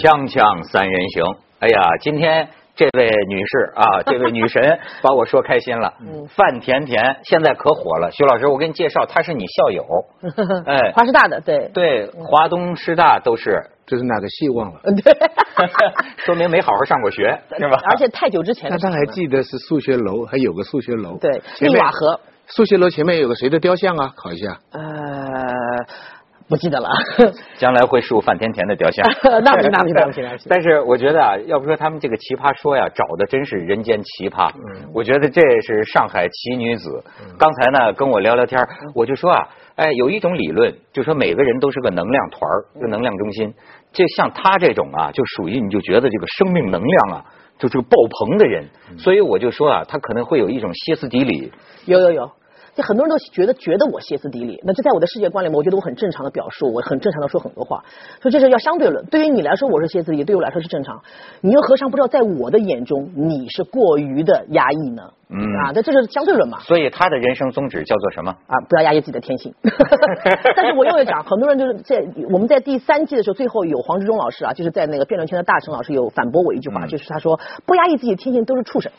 锵锵三人行，哎呀，今天这位女士啊，这位女神把我说开心了。范甜甜现在可火了，徐老师，我给你介绍，她是你校友。哎，华师大的，对对，华东师大都是。这是哪个系忘了？对，说明没好好上过学，是吧？而且太久之前。那他还记得是数学楼，还有个数学楼。对，密瓦河。数学楼前面有个谁的雕像啊？考一下。呃。不记得了，将来会树范甜甜的雕像。那不那不 那不但是我觉得啊，要不说他们这个奇葩说呀，找的真是人间奇葩。嗯，我觉得这是上海奇女子。刚才呢，跟我聊聊天，我就说啊，哎，有一种理论，就说每个人都是个能量团儿个能量中心。就像他这种啊，就属于你就觉得这个生命能量啊，就是个爆棚的人。所以我就说啊，他可能会有一种歇斯底里。有有有。就很多人都觉得觉得我歇斯底里，那这在我的世界观里面，我觉得我很正常的表述，我很正常的说很多话，所以这是要相对论。对于你来说，我是歇斯底里，对我来说是正常。你又何尝不知道，在我的眼中，你是过于的压抑呢？嗯啊，那这是相对论嘛。所以他的人生宗旨叫做什么？啊，不要压抑自己的天性。但是我又要讲，很多人就是在我们在第三季的时候，最后有黄志忠老师啊，就是在那个辩论圈的大成老师有反驳我一句话，就是他说不压抑自己的天性都是畜生，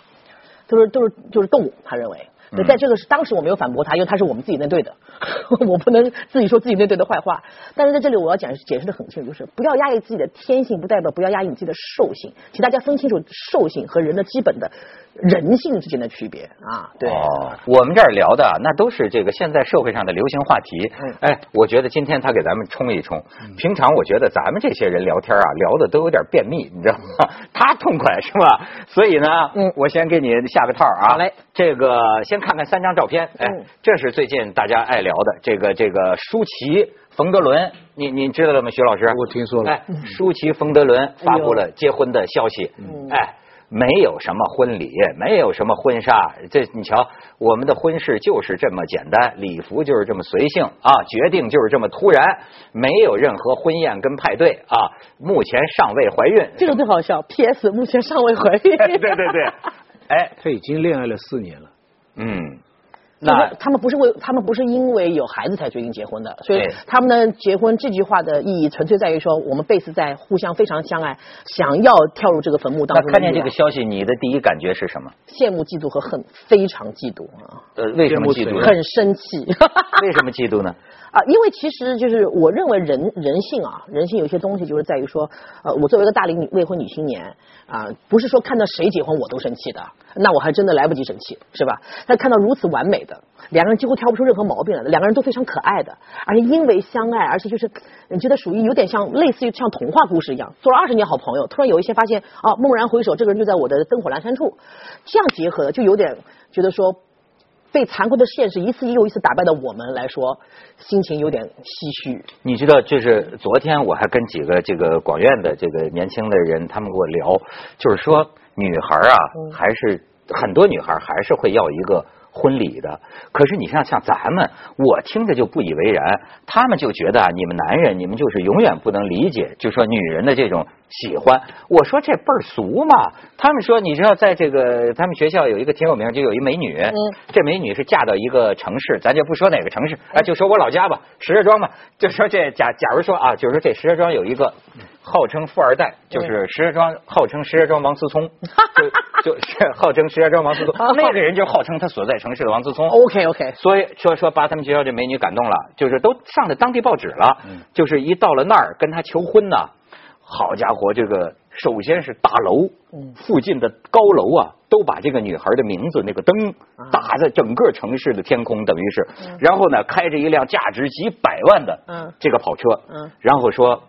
都是都是就是动物，他认为。那在这个是当时我没有反驳他，因为他是我们自己那队的，我不能自己说自己那队的坏话。但是在这里我要讲解释的很清楚，就是不要压抑自己的天性，不代表不要压抑你自己的兽性，请大家分清楚兽性和人的基本的。人性之间的区别啊，对，我们这儿聊的那都是这个现在社会上的流行话题。哎，我觉得今天他给咱们冲一冲。平常我觉得咱们这些人聊天啊，聊的都有点便秘，你知道吗？他痛快是吧？所以呢，嗯，我先给你下个套啊。好嘞，这个先看看三张照片。哎，这是最近大家爱聊的这个这个舒淇、冯德伦，你你知道了吗？徐老师，我听说了。哎，舒淇、冯德伦发布了结婚的消息。哎。没有什么婚礼，没有什么婚纱，这你瞧，我们的婚事就是这么简单，礼服就是这么随性啊，决定就是这么突然，没有任何婚宴跟派对啊，目前尚未怀孕。这个最好笑，P.S. 目前尚未怀孕。对 对对，哎，他已经恋爱了四年了，嗯。那他们不是为他们不是因为有孩子才决定结婚的，所以他们的结婚这句话的意义纯粹在于说，我们贝斯在互相非常相爱，想要跳入这个坟墓当中。看见这个消息，你的第一感觉是什么？羡慕、嫉妒和恨，非常嫉妒啊！呃，为什么嫉妒？很生气。为什么嫉妒呢？啊，因为其实就是我认为人人性啊，人性有些东西就是在于说，呃，我作为一个大龄女未婚女青年啊，不是说看到谁结婚我都生气的，那我还真的来不及生气，是吧？但看到如此完美的两个人，几乎挑不出任何毛病来的，两个人都非常可爱的，而且因为相爱，而且就是你觉得属于有点像类似于像童话故事一样，做了二十年好朋友，突然有一天发现啊，蓦然回首，这个人就在我的灯火阑珊处，这样结合的就有点觉得说。被残酷的现实一次又一次打败的我们来说，心情有点唏嘘。你知道，就是昨天我还跟几个这个广院的这个年轻的人，他们跟我聊，就是说女孩啊，还是很多女孩还是会要一个。婚礼的，可是你像像咱们，我听着就不以为然，他们就觉得啊，你们男人你们就是永远不能理解，就说女人的这种喜欢。我说这倍儿俗嘛，他们说你知道，在这个他们学校有一个挺有名，就有一美女，嗯，这美女是嫁到一个城市，咱就不说哪个城市，啊，就说我老家吧，石家庄吧，就说这假假如说啊，就是说这石家庄有一个。号称富二代，就是石家庄号称石家庄王思聪，就 就是号称石家庄王思聪，那个人就号称他所在城市的王思聪。OK OK，所以说说把他们学校这美女感动了，就是都上了当地报纸了，就是一到了那儿跟他求婚呢，好家伙，这个首先是大楼，附近的高楼啊，都把这个女孩的名字那个灯打在整个城市的天空，等于是，然后呢开着一辆价值几百万的这个跑车，然后说。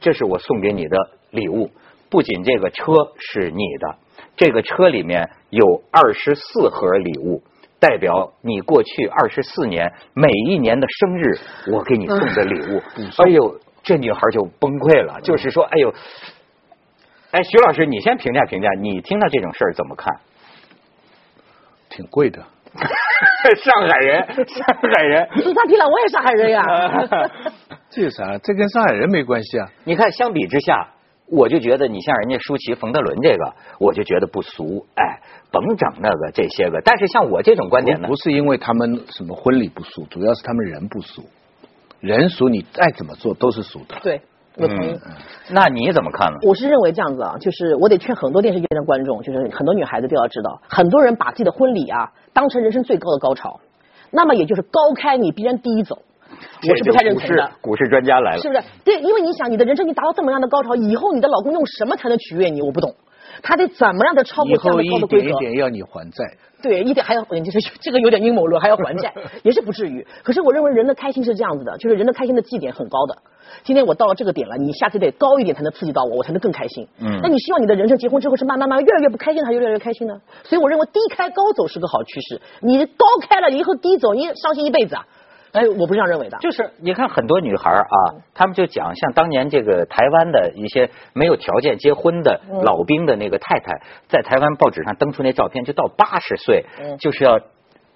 这是我送给你的礼物，不仅这个车是你的，这个车里面有二十四盒礼物，代表你过去二十四年每一年的生日，我给你送的礼物。哎呦，这女孩就崩溃了，就是说，哎呦，哎，徐老师，你先评价评价，你听到这种事儿怎么看？挺贵的，上海人，上海人，是他听了，我也上海人呀。这啥？这跟上海人没关系啊！你看，相比之下，我就觉得你像人家舒淇、冯德伦这个，我就觉得不俗。哎，甭整那个这些个。但是像我这种观点呢，不是因为他们什么婚礼不俗，主要是他们人不俗。人俗，你再怎么做都是俗的。对。我同意。那你怎么看呢？我是认为这样子啊，就是我得劝很多电视剧的观众，就是很多女孩子都要知道，很多人把自己的婚礼啊当成人生最高的高潮，那么也就是高开你必然低走。我是不太认同的。股市专家来了，是不是？对，因为你想，你的人生你达到这么样的高潮，以后你的老公用什么才能取悦你？我不懂，他得怎么样的超过这样的高的规格？一点一点要你还债。对，一点还要，就是 这个有点阴谋论，还要还债，也是不至于。可是我认为人的开心是这样子的，就是人的开心的绩点很高的。今天我到了这个点了，你下次得高一点才能刺激到我，我才能更开心。嗯。那你希望你的人生结婚之后是慢慢慢慢越来越不开心，还是越来越开心呢？所以我认为低开高走是个好趋势。你高开了以后低走，你伤心一辈子啊！哎，我不是这样认为的。就是你看很多女孩啊，她们就讲像当年这个台湾的一些没有条件结婚的老兵的那个太太，在台湾报纸上登出那照片，就到八十岁就是要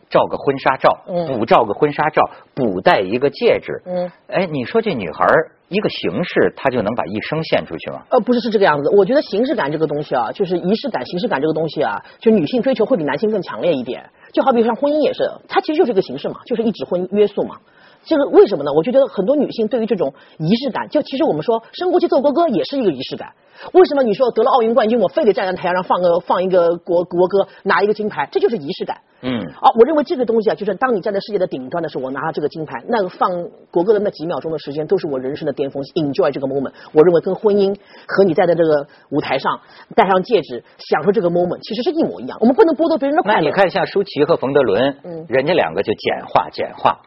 照个婚纱照，补照个婚纱照，补戴一个戒指。嗯，哎，你说这女孩一个形式，她就能把一生献出去吗？呃，不是是这个样子。我觉得形式感这个东西啊，就是仪式感、形式感这个东西啊，就女性追求会比男性更强烈一点。就好比像婚姻也是，它其实就是一个形式嘛，就是一纸婚约束嘛。这个为什么呢？我就觉得很多女性对于这种仪式感，就其实我们说升国旗奏国歌也是一个仪式感。为什么你说得了奥运冠军，我非得站在台上放个放一个国国歌，拿一个金牌，这就是仪式感。嗯。啊，我认为这个东西啊，就是当你站在世界的顶端的时候，我拿了这个金牌，那个放国歌的那几秒钟的时间，都是我人生的巅峰，enjoy 这个 moment。我认为跟婚姻和你站在这个舞台上戴上戒指，享受这个 moment，其实是一模一样。我们不能剥夺别人的快乐。那你看像舒淇和冯德伦，嗯，人家两个就简化简化。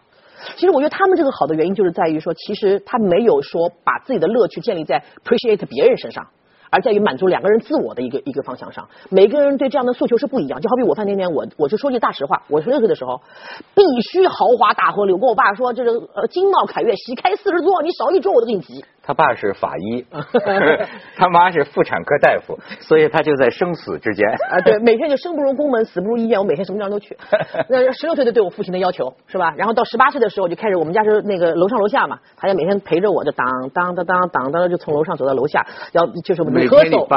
其实我觉得他们这个好的原因就是在于说，其实他没有说把自己的乐趣建立在 appreciate 别人身上。而在于满足两个人自我的一个一个方向上，每个人对这样的诉求是不一样。就好比我饭店那天，我我就说句大实话，我十六岁的时候，必须豪华大婚礼，我。跟我爸说，这个呃金茂凯悦喜开四十座，你少一桌我都给你急。他爸是法医，他妈是妇产科大夫，所以他就在生死之间。啊，对，每天就生不如宫门，死不如医院，我每天什么地方都去。那十六岁就对我父亲的要求是吧？然后到十八岁的时候就开始，我们家是那个楼上楼下嘛，他就每天陪着我，就当当当当当当，就从楼上走到楼下，要就是每喝走，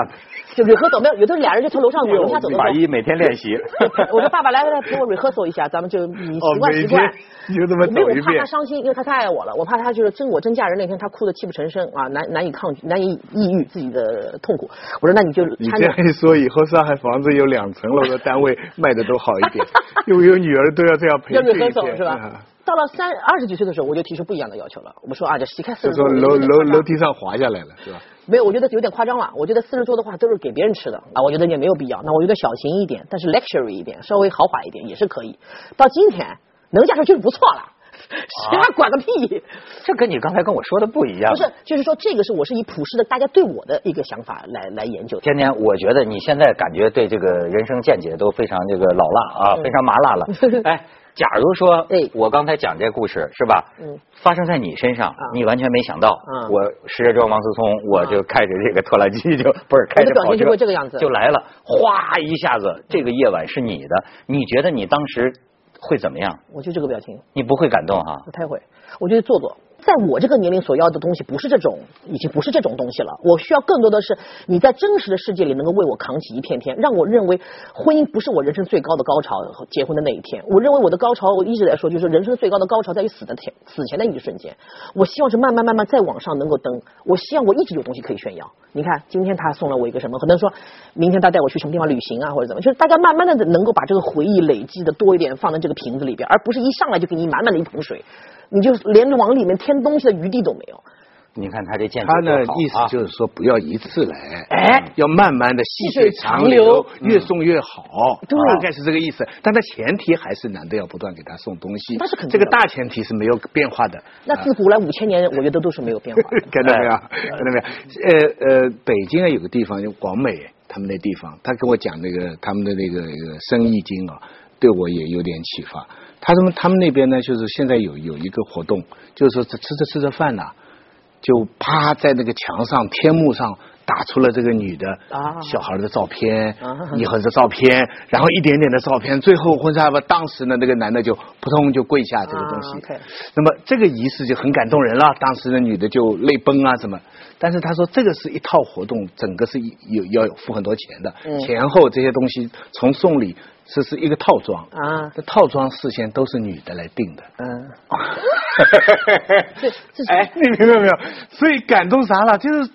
就 rehearsal 没有，有的俩人就从楼上往楼下走。法医每天练习。我说爸爸来来来陪我 rehearsal 一下，咱们就你习惯习惯。就这么走一遍。我怕他伤心，因为他太爱我了，我怕他就是真我真嫁人那天他哭的泣不成声。啊，难难以抗拒，难以抑郁自己的痛苦。我说，那你就你这样一说，以后上海房子有两层楼的单位卖的都好一点，因为有女儿都要这样陪要女走是吧？到了三二十几岁的时候，我就提出不一样的要求了。我们说啊，这席开四十桌，楼楼楼梯上滑下来了，是吧？没有，我觉得有点夸张了。我觉得四十多的话都是给别人吃的啊，我觉得也没有必要。那我觉得小型一点，但是 luxury 一点，稍微豪华一点也是可以。到今天能嫁出去就不错了。谁还管个屁？这跟你刚才跟我说的不一样。不是，就是说这个是我是以普世的大家对我的一个想法来来研究。天天，我觉得你现在感觉对这个人生见解都非常这个老辣啊，非常麻辣了。哎，假如说，哎，我刚才讲这故事是吧？嗯。发生在你身上，你完全没想到。嗯。我石家庄王思聪，我就开着这个拖拉机就不是开着跑车，这个样子就来了，哗一下子，这个夜晚是你的。你觉得你当时？会怎么样？我就这个表情，你不会感动哈？不太会，我觉得做做。在我这个年龄所要的东西不是这种，已经不是这种东西了。我需要更多的是你在真实的世界里能够为我扛起一片天，让我认为婚姻不是我人生最高的高潮，结婚的那一天。我认为我的高潮，我一直在说，就是人生最高的高潮在于死的天，死前的一瞬间。我希望是慢慢慢慢再往上能够登。我希望我一直有东西可以炫耀。你看，今天他送了我一个什么？可能说明天他带我去什么地方旅行啊，或者怎么？就是大家慢慢的能够把这个回忆累积的多一点，放在这个瓶子里边，而不是一上来就给你满满的一桶水。你就连往里面添东西的余地都没有。你看他这建他呢意思就是说不要一次来，哎，要慢慢的细水长流，越送越好，大概是这个意思。但他前提还是男的要不断给他送东西，那是肯定。这个大前提是没有变化的。那自古来五千年，我觉得都是没有变化。看到没有？看到没有？呃呃，北京啊有个地方就广美，他们那地方，他跟我讲那个他们的那个生意经啊，对我也有点启发。他们他们那边呢，就是现在有有一个活动，就是说吃着吃着饭呐，就趴在那个墙上天幕上打出了这个女的啊。小孩的照片啊，以后的照片，然后一点点的照片，最后婚纱吧，当时呢那个男的就扑通就跪下这个东西。那么这个仪式就很感动人了，当时的女的就泪崩啊什么。但是他说这个是一套活动，整个是有要有付很多钱的，嗯。前后这些东西从送礼这是一个套装啊这套装事先都是女的来定的。嗯，这这是哎，你明白没有？所以感动啥了？就是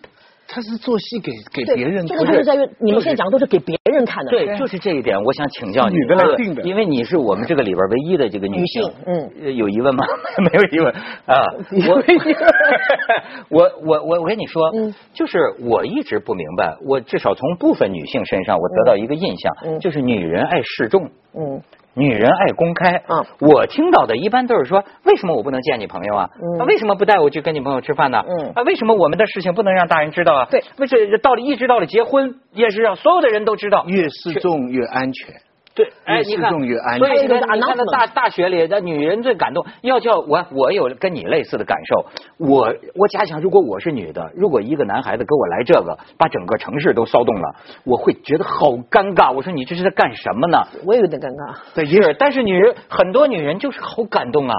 他是做戏给给别人这看的，个就是在于你们现在讲的都是给别人看的，对，就是这一点，我想请教你，女的来定的因为你是我们这个里边唯一的这个女性，女性嗯。呃，有疑问吗？没有疑问啊，我我我我我跟你说，嗯。就是我一直不明白，我至少从部分女性身上，我得到一个印象，嗯。就是女人爱示众。嗯女人爱公开，嗯我听到的一般都是说，为什么我不能见你朋友啊？嗯啊为什么不带我去跟你朋友吃饭呢？嗯啊，为什么我们的事情不能让大人知道啊？对，为什到了一直到了结婚，也是让所有的人都知道。越示众越安全。对，哎，越你看示众越安所以全你看你看那 announcement 大大学里的女人最感动，要叫我我有跟你类似的感受。我我假想，如果我是女的，如果一个男孩子给我来这个，把整个城市都骚动了，我会觉得好尴尬。我说你这是在干什么呢？我也有点尴尬。对，是，但是女人很多女人就是好感动啊，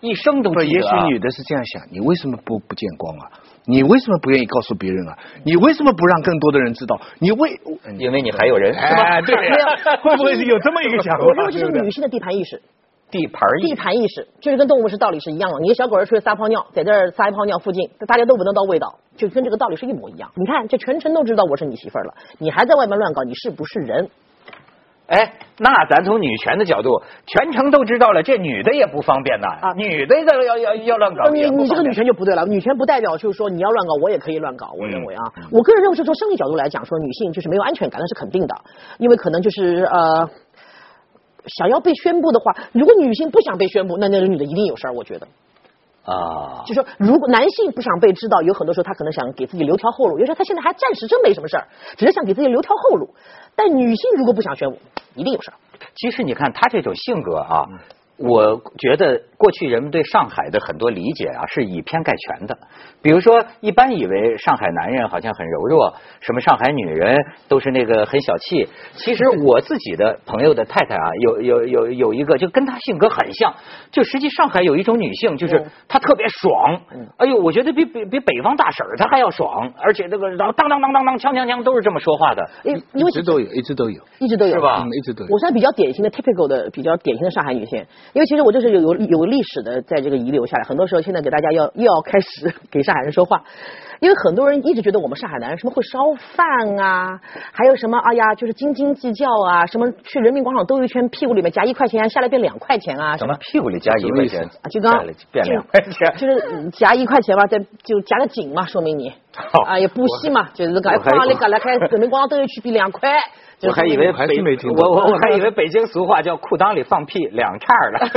一生都记得啊。许女的是这样想：你为什么不不见光啊？你为什么不愿意告诉别人啊？你为什么不让更多的人知道？你为因为你还有人，是吧？哎，对没有，会不会是有这么一个想法？我认为这是对不对女性的地盘意识，地盘地，盘意识就是跟动物是道理是一样的。你的小狗儿出去撒泡尿，在这儿撒一泡尿附近，大家都闻得到味道，就跟这个道理是一模一样。你看，这全城都知道我是你媳妇儿了，你还在外面乱搞，你是不是人？哎，那咱从女权的角度，全程都知道了，这女的也不方便呐。啊女的要要要要乱搞，你你这个女权就不对了，女权不代表就是说你要乱搞，我也可以乱搞。我认为啊，嗯我个人认为是从生理角度来讲，说女性就是没有安全感，那是肯定的，因为可能就是呃。想要被宣布的话，如果女性不想被宣布，那那个女的一定有事儿。我觉得，啊。就说如果男性不想被知道，有很多时候他可能想给自己留条后路，有时候他现在还暂时真没什么事儿，只是想给自己留条后路。但女性如果不想学武，一定有事儿。其实你看他这种性格啊，我觉得过去人们对上海的很多理解啊是以偏概全的。比如说，一般以为上海男人好像很柔弱，什么上海女人都是那个很小气。其实我自己的朋友的太太啊，有有有有一个就跟她性格很像，就实际上海有一种女性，就是嗯她特别爽。哎呦，我觉得比比比北方大婶儿她还要爽，而且那个然后当当当当当锵锵锵都是这么说话的。一直都有，一直都有，一直都有是吧嗯，一直都有我。算比较典型的 typical 的比较典型的上海女性，因为其实我就是有有有历史的，在这个遗留下来。很多时候现在给大家要又要开始给上海人说话，因为很多人一直觉得我们上海男人什么会烧饭啊，还有什么哎呀就是斤斤计较啊，什么去人民广场兜一圈，屁股里面夹一块钱下来变两块钱啊，什么屁股里夹一块钱啊，就刚变两块钱，就是嗯夹一块钱嘛，再就夹个紧嘛，说明你好啊也不惜嘛，就是讲我还放里搿来开人民广场兜一圈变两块。我还以为我还是没听懂我我我还以为北京俗话叫裤裆里放屁两叉儿了。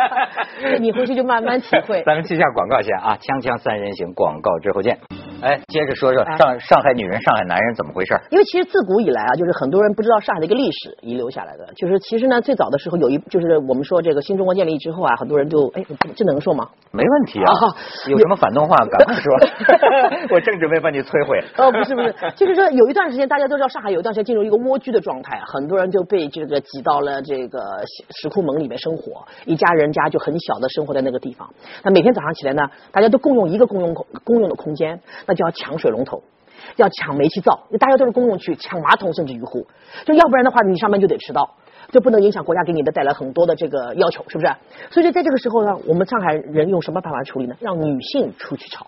你回去就慢慢体会。咱们记下广告先啊，锵锵三人行，广告之后见。哎，接着说说哎上上海女人、上海男人怎么回事？因为其实自古以来啊，就是很多人不知道上海的一个历史遗留下来的，就是其实呢，最早的时候有一，就是我们说这个新中国建立之后啊，很多人就哎，这能说吗？没问题啊啊，有什么反动话赶快说，我正准备把你摧毁。哦，不是不是，就是说有一段时间，大家都知道上海有一段时间进入一个蜗居的状态，很多人就被这个挤到了这个石库门里面生活，一家人家就很小的生活在那个地方。那每天早上起来呢，大家都共用一个公用空公用的空间，那就要抢水龙头。要抢煤气灶，大家都是公共区，抢马桶甚至于乎，就要不然的话，你上班就得迟到，就不能影响国家给你的带来很多的这个要求，是不是？所以说在这个时候呢，我们上海人用什么办法处理呢？让女性出去吵。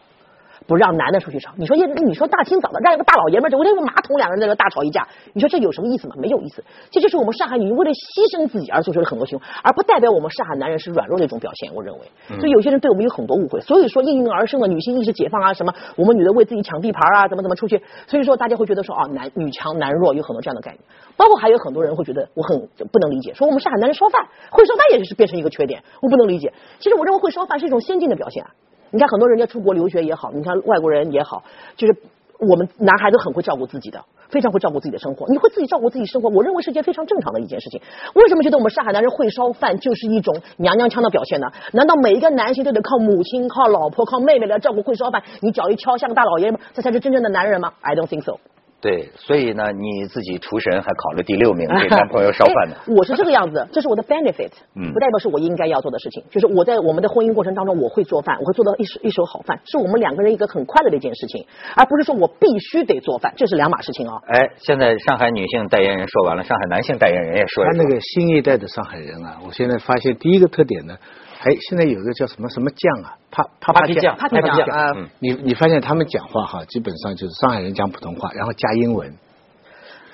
不让男的出去吵。你说也，你说大清早的让一个大老爷们儿，我这个马桶两个人在这大吵一架，你说这有什么意思吗？没有意思。这就是我们上海女人为了牺牲自己而做出的很多行为，而不代表我们上海男人是软弱的一种表现。我认为，所以有些人对我们有很多误会。所以说应运而生的女性意识解放啊，什么我们女的为自己抢地盘啊，怎么怎么出去。所以说大家会觉得说啊，男女强男弱有很多这样的概念。包括还有很多人会觉得我很不能理解，说我们上海男人烧饭会烧饭也是变成一个缺点，我不能理解。其实我认为会烧饭是一种先进的表现啊。你看很多人家出国留学也好，你看外国人也好，就是我们男孩子很会照顾自己的，非常会照顾自己的生活。你会自己照顾自己生活，我认为是件非常正常的一件事情。为什么觉得我们上海男人会烧饭就是一种娘娘腔的表现呢？难道每一个男性都得靠母亲、靠老婆、靠妹妹来照顾会烧饭？你脚一敲像个大老爷们，这才是真正的男人吗？I don't think so。对，所以呢，你自己厨神还考了第六名，给男 朋友烧饭呢。我是这个样子，这是我的 benefit，嗯不代表是我应该要做的事情。就是我在我们的婚姻过程当中，我会做饭，我会做到一手一手好饭，是我们两个人一个很快乐的一件事情，而不是说我必须得做饭，这是两码事情啊。哎，现在上海女性代言人说完了，上海男性代言人也说一说。他那个新一代的上海人啊，我现在发现第一个特点呢，哎，现在有一个叫什么什么酱啊，啪啪啪皮酱啪皮酱啊嗯你你发现他们讲话哈，基本上就是上海人讲普通话，然后加英文，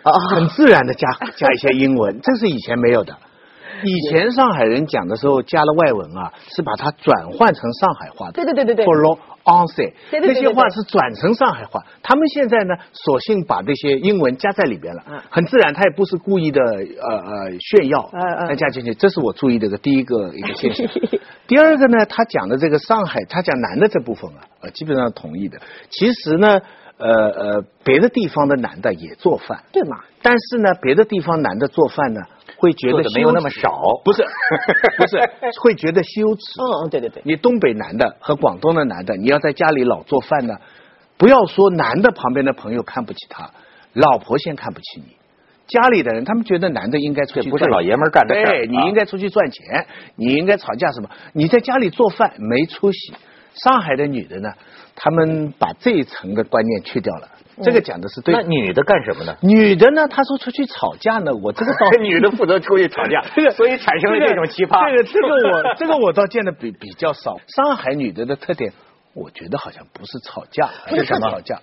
啊很自然的加 加一些英文，这是以前没有的。以前上海人讲的时候加了外文啊，是把它转换成上海话的。对对对对对 f o on say，对对对对那些话是转成上海话。他们现在呢，索性把这些英文加在里边了，嗯很自然，他也不是故意的，呃呃炫耀，嗯嗯加进去，这是我注意的个第一个一个现象。第二个呢，他讲的这个上海，他讲男的这部分啊，呃，基本上同意的。其实呢，呃呃，别的地方的男的也做饭，对嘛？但是呢，别的地方男的做饭呢，会觉得没有那么少，不是 不是，会觉得羞耻。嗯嗯，对对对。你东北男的和广东的男的，你要在家里老做饭呢，不要说男的旁边的朋友看不起他，老婆先看不起你。家里的人，他们觉得男的应该出去不是老爷们干的事儿对你啊应该出去赚钱，你应该吵架什么？你在家里做饭没出息。上海的女的呢，他们把这一层的观念去掉了。这个讲的是对。那女的干什么呢？女的呢，她说出去吵架呢，我这个倒 女的负责出去吵架，这个所以产生了这种奇葩。这个这个我 这个我倒见的比比较少。上海女的的特点，我觉得好像不是吵架，是什么吵架？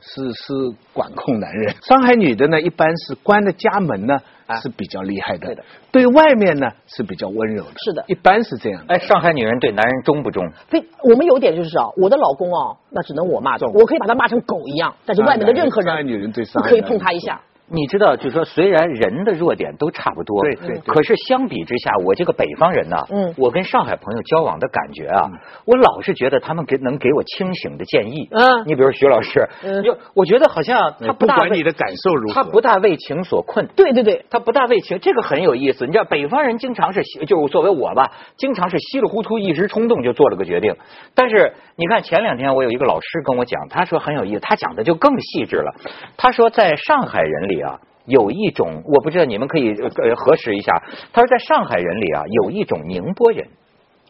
是是管控男人。上海女的呢，一般是关了家门呢是比较厉害的，对的对外面呢是比较温柔的，是的一般是这样的。哎，上海女人对男人忠不忠？非我们有点就是啊，我的老公哦，那只能我骂，我可以把他骂成狗一样，但是外面的任何人上海女人对不可以碰他一下。你知道，就说虽然人的弱点都差不多，对对对可是相比之下，我这个北方人呢，嗯我跟上海朋友交往的感觉啊，我老是觉得他们给能给我清醒的建议。嗯你比如徐老师，嗯就我觉得好像他不大你的感受如何，他不大为情所困。对对对，他不大为情，这个很有意思。你知道，北方人经常是，就是作为我吧，经常是稀里糊涂，一时冲动就做了个决定。但是你看，前两天我有一个老师跟我讲，他说很有意思，他讲的就更细致了。他说，在上海人里啊，有一种我不知道你们可以呃核实一下。他说，在上海人里啊，有一种宁波人，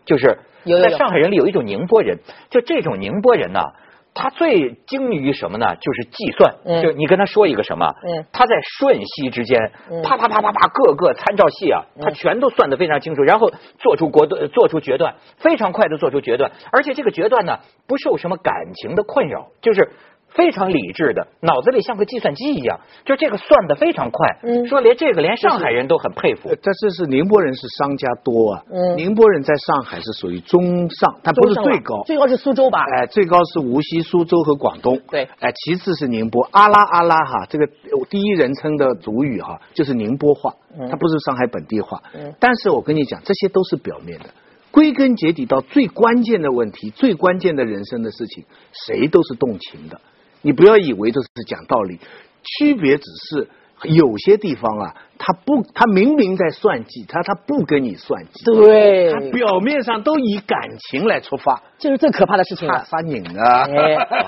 就是在上海人里有一种宁波人，就这种宁波人呢。他最精于什么呢？就是计算，嗯就你跟他说一个什么，嗯他在瞬息之间，嗯啪啪啪啪啪，各个参照系啊，他全都算得非常清楚，然后做出果断，做出决断，非常快的做出决断，而且这个决断呢，不受什么感情的困扰，就是。非常理智的，脑子里像个计算机一样，就这个算的非常快。嗯说连这个连上海人都很佩服呃。但是是宁波人是商家多啊，嗯宁波人在上海是属于中上，但不是最高，最高是苏州吧？哎，最高是无锡、苏州和广东。对哎，其次是宁波，阿拉阿拉哈，这个呃第一人称的主语哈，就是宁波话，它不是上海本地话。嗯但是我跟你讲，这些都是表面的，归根结底到最关键的问题、最关键的人生的事情，谁都是动情的。你不要以为这是讲道理，区别只是有些地方啊，他不，他明明在算计，他他不跟你算计，对他表面上都以感情来出发，这是最可怕的事情他了。发拧啊。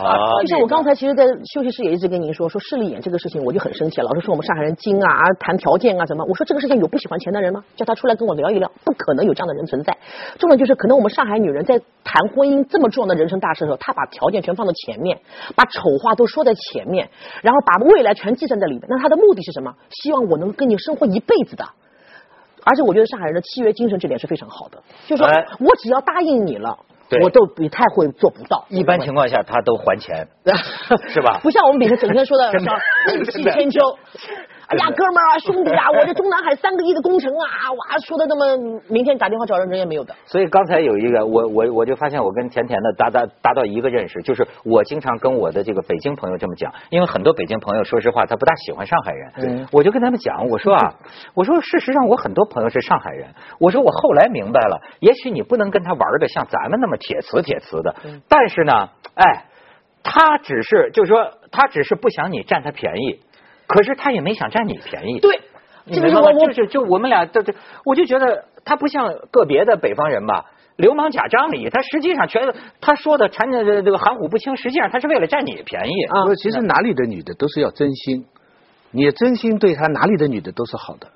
就像我刚才其实，在休息室也一直跟您说，说势利眼这个事情，我就很生气。老是说我们上海人精啊，谈条件啊什么。我说这个事情有不喜欢钱的人吗？叫他出来跟我聊一聊，不可能有这样的人存在。重点就是，可能我们上海女人在谈婚姻这么重要的人生大事的时候，她把条件全放到前面，把丑话都说在前面，然后把未来全计算在里面。那她的目的是什么？希望我能跟你生活一辈子的。而且我觉得上海人的契约精神这点是非常好的，就是说哎我只要答应你了，我都不太会做不到。一般情况下，他都还钱。是吧不像我们每天整天说的 真的叫义气千秋。哎呀，哥们儿啊，兄弟啊，我这中南海三个亿的工程啊，哇，说的那么，明天打电话找人，人也没有的。所以刚才有一个，我我我就发现我跟甜甜的达达达到一个认识，就是我经常跟我的这个北京朋友这么讲，因为很多北京朋友说实话他不大喜欢上海人，嗯我就跟他们讲，我说啊，我说事实上我很多朋友是上海人，我说我后来明白了，也许你不能跟他玩的像咱们那么铁瓷铁瓷的，但是呢，哎。他只是就是说，他只是不想你占他便宜，可是他也没想占你便宜。对，这个我就是就我们俩这这，我就觉得他不像个别的北方人吧，流氓假仗义，他实际上全他说的缠着这个含糊不清，实际上他是为了占你便宜啊。其实哪里的女的都是要真心，你真心对他，哪里的女的都是好的。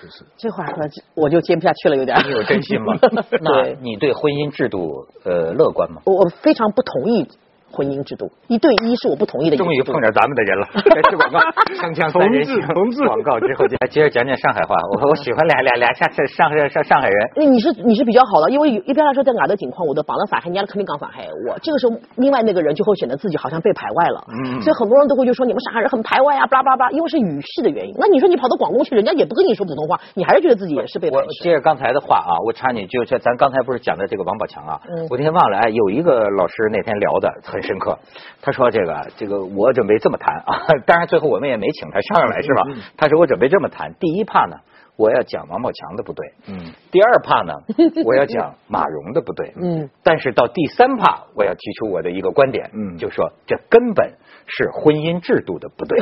就是这话说，我就接不下去了，有点。你有真心吗？那你对婚姻制度呃乐观吗？我非常不同意。婚姻制度一对一是我不同意的。终于碰着咱们的人了，来吃广告，锵锵三人行，同志广告之后，来接着讲讲上海话。我我喜欢俩俩俩下上上上上海人。那你是你是比较好的，因为一般来说在俺的情况，我都绑了反黑，人家肯定讲反黑。我这个时候，另外那个人就会显得自己好像被排外了。嗯。所以很多人都会就说你们上海人很排外啊，巴拉巴拉，因为是语系的原因。那你说你跑到广东去，人家也不跟你说普通话，你还是觉得自己也是被排。我接着刚才的话啊，我插你，就这咱刚才不是讲的这个王宝强啊？嗯。我那天忘了，哎，有一个老师那天聊的很深刻。他说：“这个，这个，我准备这么谈啊。当然，最后我们也没请他上来，是吧？他说我准备这么谈。第一怕呢，我要讲王宝强的不对。嗯。第二怕呢，我要讲马蓉的不对。嗯。但是到第三怕，我要提出我的一个观点。嗯。就说这根本是婚姻制度的不对。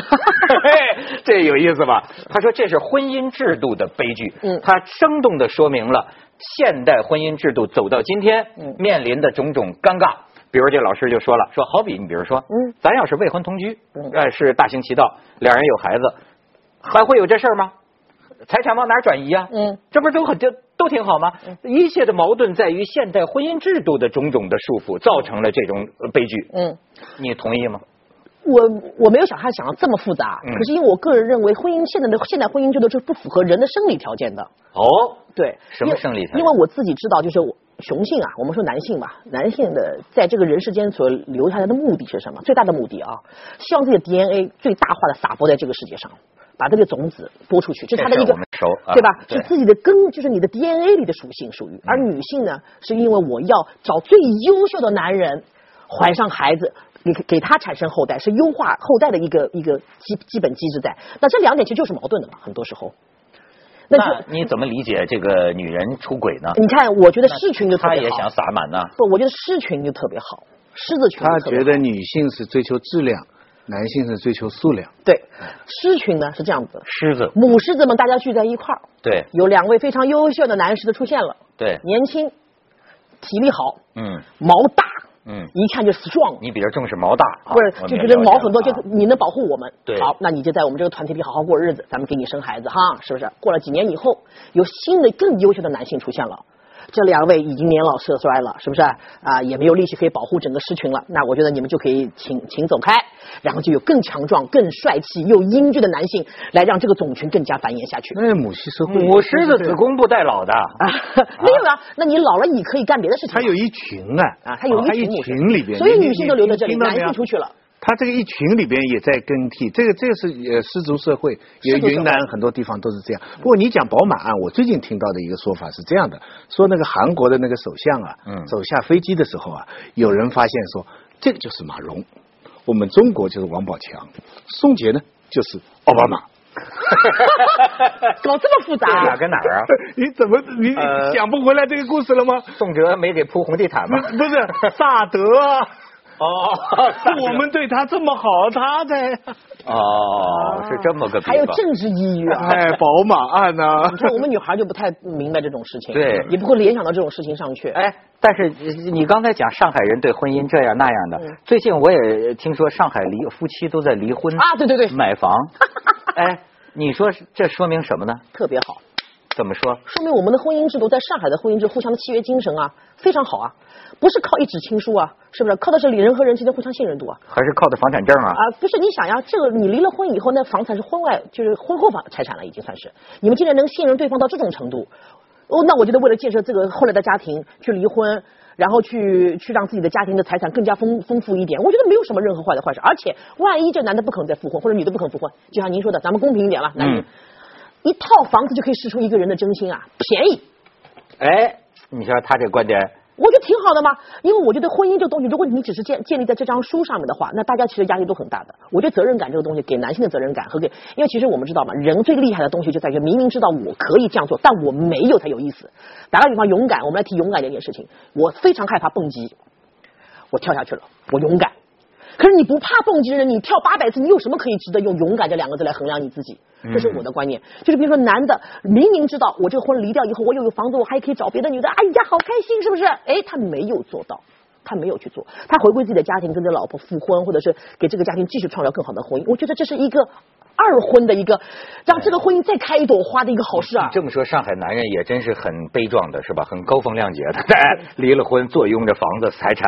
这有意思吧？他说这是婚姻制度的悲剧。嗯。他生动的说明了现代婚姻制度走到今天面临的种种尴尬。”比如这老师就说了，说好比你比如说，嗯，咱要是未婚同居，哎是大行其道，两人有孩子，还会有这事儿吗？财产往哪转移啊？嗯，这不是都很都都挺好吗？一切的矛盾在于现代婚姻制度的种种的束缚，造成了这种悲剧。嗯，你同意吗？我我没有想他想的这么复杂，可是因为我个人认为，婚姻现在的现代婚姻制度是不符合人的生理条件的。哦，对，什么生理条件？因为我自己知道，就是我。雄性啊，我们说男性吧，男性的在这个人世间所留下来的目的是什么？最大的目的啊，希望自己的 DNA 最大化的撒播在这个世界上，把这个种子播出去，这是他的一个，对吧？是自己的根，就是你的 DNA 里的属性属于。而女性呢，是因为我要找最优秀的男人，怀上孩子，给给他产生后代，是优化后代的一个一个基基本机制在。那这两点其实就是矛盾的嘛，很多时候。那你怎么理解这个女人出轨呢？你看，我觉得狮群就特别好。他也想撒满呢。不，我觉得狮群就特别好，狮子群。他觉得女性是追求质量，男性是追求数量。对，狮群呢是这样子。狮子。母狮子们大家聚在一块儿。对。有两位非常优秀的男狮子出现了。对。年轻，体力好。嗯。毛大。嗯，一看就 strong。你比较重视毛大，不是就觉得毛很多，就你能保护我们。对，好，那你就在我们这个团体里好好过日子，咱们给你生孩子哈，是不是？过了几年以后，有新的更优秀的男性出现了。这两位已经年老色衰了，是不是啊？也没有力气可以保护整个狮群了。那我觉得你们就可以请请走开，然后就有更强壮、更帅气又英俊的男性来让这个种群更加繁衍下去。那母系社会母狮子子宫不带老的啊？没有啊，那你老了你可以干别的事情。它有一群啊啊，它有一群里边，所以女性都留在这里，男性出去了。他这个一群里边也在更替，这个这个是呃失足社会，也云南很多地方都是这样。不过你讲宝马案，我最近听到的一个说法是这样的：说那个韩国的那个首相啊，嗯走下飞机的时候啊，有人发现说这个就是马蓉，我们中国就是王宝强，宋杰呢就是奥巴马，搞这么复杂，哪跟哪儿啊？你怎么你想不回来这个故事了吗？宋哲没给铺红地毯吗？不是萨德。哦，我们对他这么好，他在哦，是这么个。还有政治抑郁啊！哎，宝马案呢？你看我们女孩就不太明白这种事情，对，也不会联想到这种事情上去。哎，但是你刚才讲上海人对婚姻这样那样的，最近我也听说上海离夫妻都在离婚啊，对对对，买房。哎，你说这说明什么呢？特别好。怎么说？说明我们的婚姻制度在上海的婚姻制互相的契约精神啊，非常好啊。不是靠一纸情书啊，是不是？靠的是人和人之间互相信任度啊。还是靠的房产证啊？啊，不是，你想呀，这个你离了婚以后，那房产是婚外，就是婚后房财产了，已经算是。你们竟然能信任对方到这种程度，哦，那我觉得为了建设这个后来的家庭，去离婚，然后去去让自己的家庭的财产更加丰丰富一点，我觉得没有什么任何坏的坏事。而且，万一这男的不肯再复婚，或者女的不肯复婚，就像您说的，咱们公平一点了，男女一套房子就可以试出一个人的真心啊，便宜。哎，你说他这观点。我觉得挺好的嘛，因为我觉得婚姻这个东西，如果你只是建建立在这张书上面的话，那大家其实压力都很大的。我觉得责任感这个东西，给男性的责任感和给，因为其实我们知道嘛，人最厉害的东西就在于明明知道我可以这样做，但我没有才有意思。打个比方，勇敢，我们来提勇敢这件事情。我非常害怕蹦极，我跳下去了，我勇敢。可是你不怕蹦极的人，你跳八百次，你有什么可以值得用勇敢这两个字来衡量你自己？这是我的观念。就是比如说，男的明明知道我这个婚离掉以后，我又有房子，我还可以找别的女的，哎呀，好开心，是不是？哎，他没有做到。他没有去做，他回归自己的家庭，跟着老婆复婚，或者是给这个家庭继续创造更好的婚姻。我觉得这是一个二婚的一个让这个婚姻再开一朵花的一个好事啊。这么说，上海男人也真是很悲壮的，是吧？很高风亮节的，离了婚，坐拥着房子财产，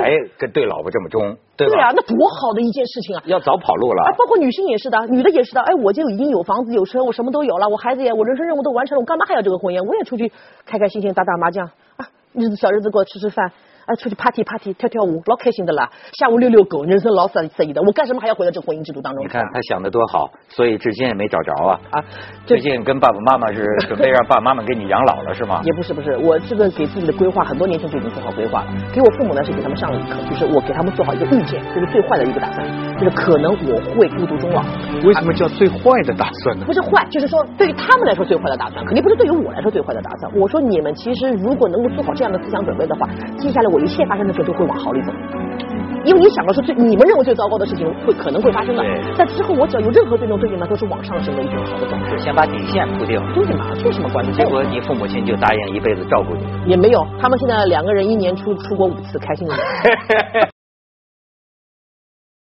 还跟对老婆这么忠，对吧？对啊，那多好的一件事情啊！要早跑路了。哎，包括女性也是的，女的也是的。哎，我就已经有房子有车，我什么都有了，我孩子也，我人生任务都完成了，我干嘛还要这个婚姻？我也出去开开心心打打麻将啊，日子小日子过，吃吃饭。哎，出去 party party 跳跳舞，老开心的啦。下午遛遛狗，人生老色色意的。我干什么还要回到这个婚姻制度当中？你看他想的多好，所以至今也没找着啊 啊！最近跟爸爸妈妈是准备让爸爸妈妈给你养老了是吗？也不是不是，我这个给自己的规划很多年前就已经做好规划了。给我父母呢是给他们上了一课，就是我给他们做好一个预见，就是最坏的一个打算，就是可能我会孤独终老。为什么叫最坏的打算呢？不是坏，就是说对于他们来说最坏的打算，肯定不是对于我来说最坏的打算。我说你们其实如果能够做好这样的思想准备的话，接下来我一切发生的事都。会往好里走，因为你想到说最你们认为最糟糕的事情会可能会发生的，但之后我只要有任何变动，对你们都是往上升的一种好的走势。先把底线铺定，对嘛，这什么关系？结果你父母亲就答应一辈子照顾你，也没有，他们现在两个人一年出出国五次，开心的。